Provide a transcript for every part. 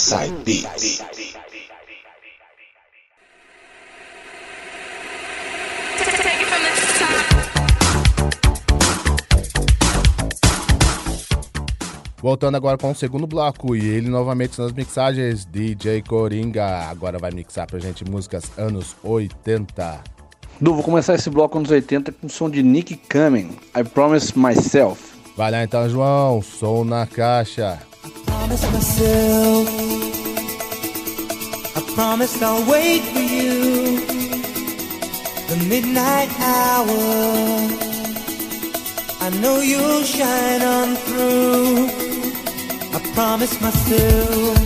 Inside Beats. Voltando agora com o segundo bloco e ele novamente nas mixagens, DJ Coringa. Agora vai mixar pra gente músicas anos 80. Du, vou começar esse bloco anos 80 com o som de Nick Coming, I Promise Myself. Vai lá então, João, som na caixa. I promise myself, I promise I'll wait for you. The midnight hour, I know you'll shine on through. I promise myself,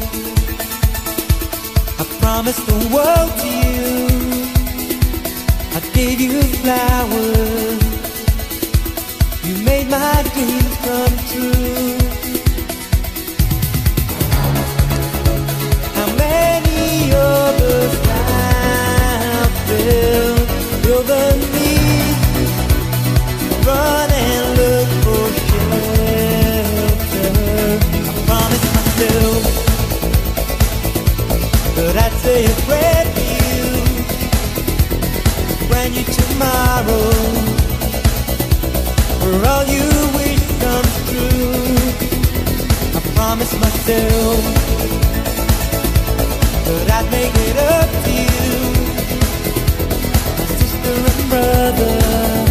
I promise the world to you. I gave you flowers, you made my dreams come true. Run and look for shelter? I promised myself that I'd say a you when you tomorrow for all you wish comes true. I promised myself but I'd make it up to you, my sister and brother.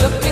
look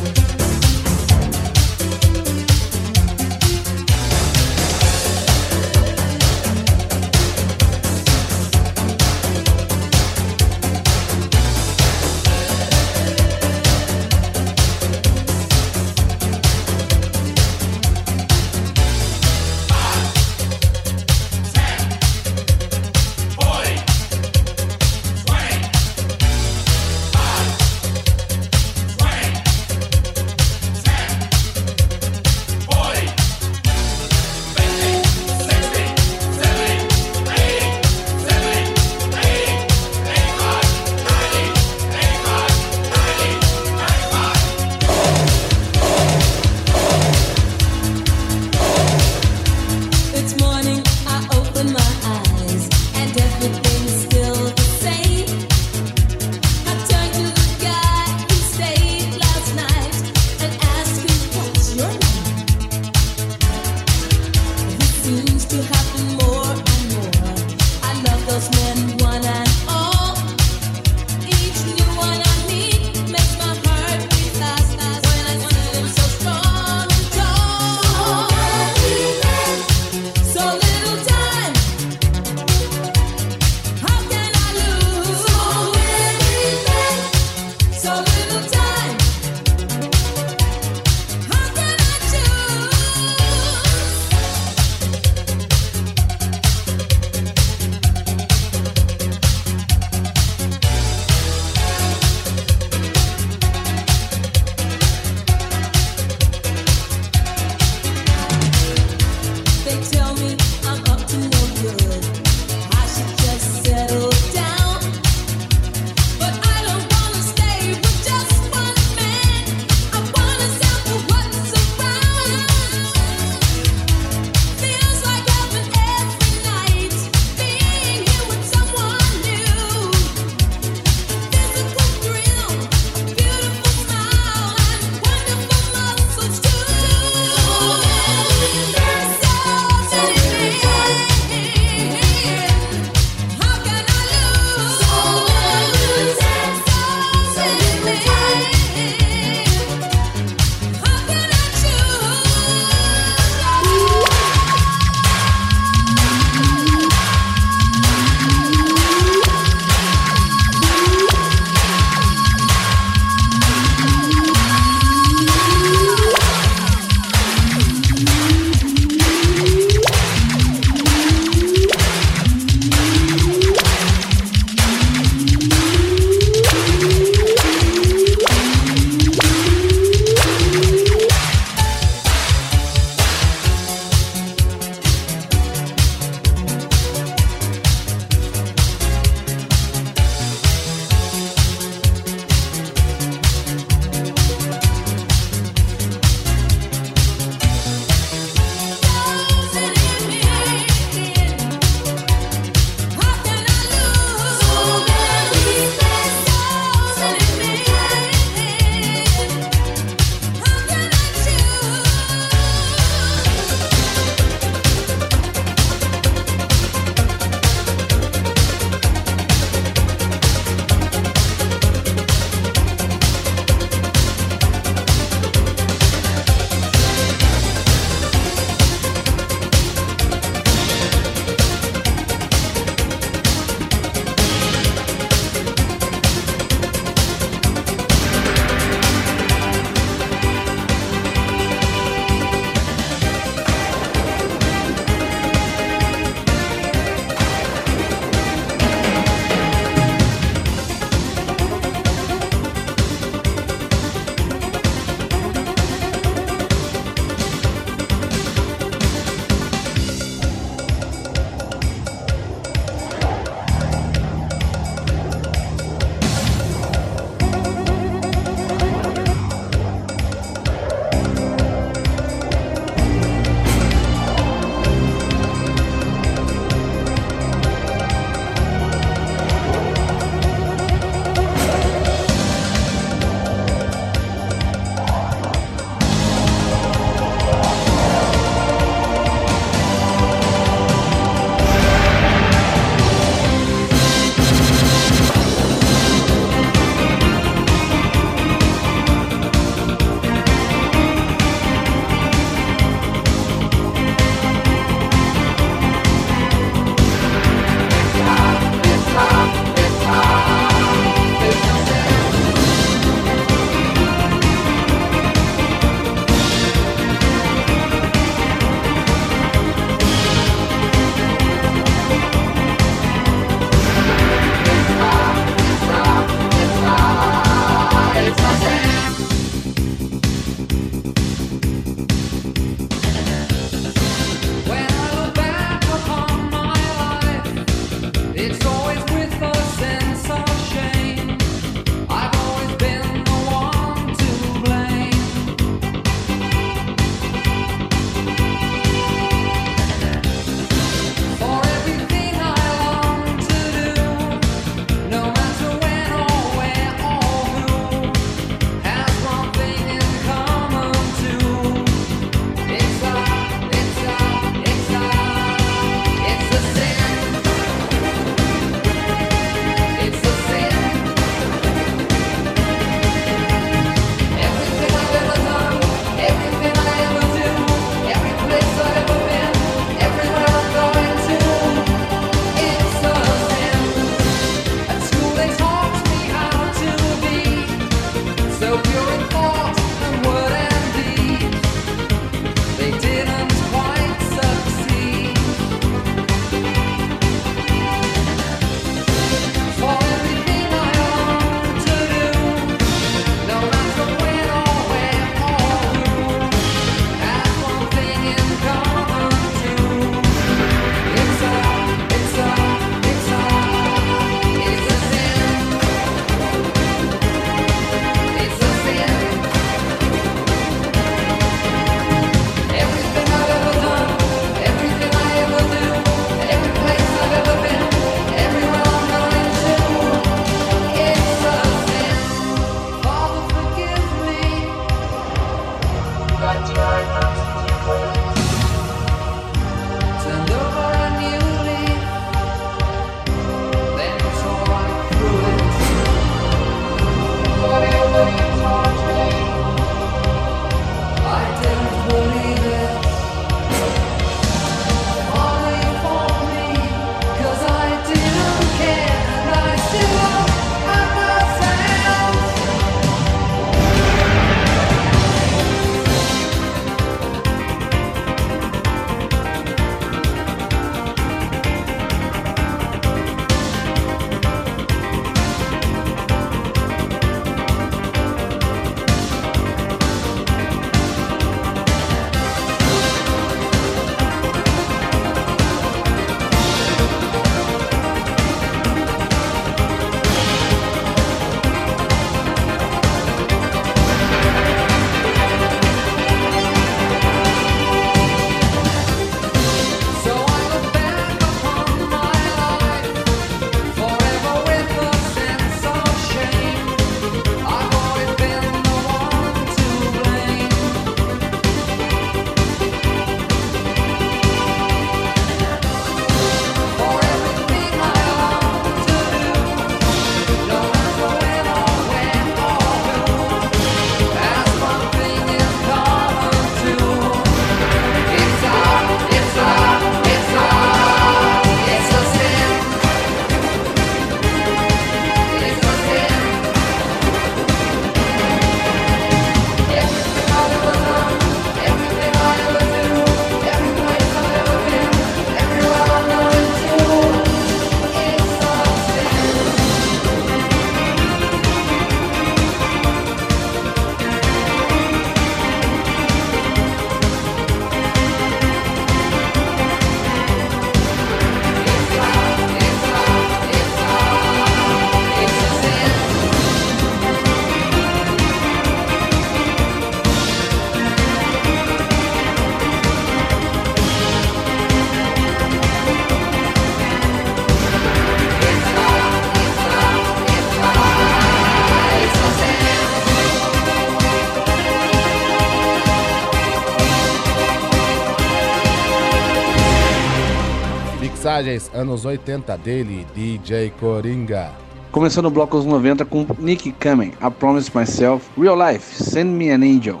mixagens anos 80 dele, DJ Coringa. Começando o bloco aos 90 com Nick Kamen, I Promise Myself, Real Life, Send Me an Angel,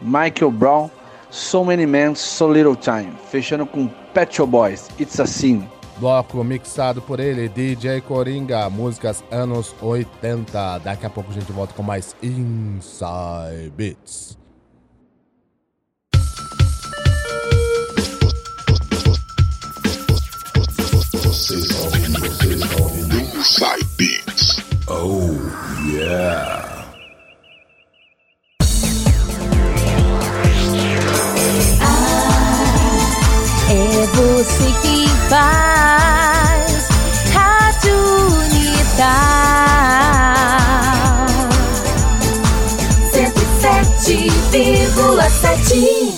Michael Brown, So Many Men, So Little Time. Fechando com Pet Shop Boys, It's a Sin. Bloco mixado por ele, DJ Coringa, músicas anos 80. Daqui a pouco a gente volta com mais Inside Beats. Vocês ouvindo, vocês ouvindo Inside Beats. Oh, yeah. É você que faz Rádio Unidade 107,7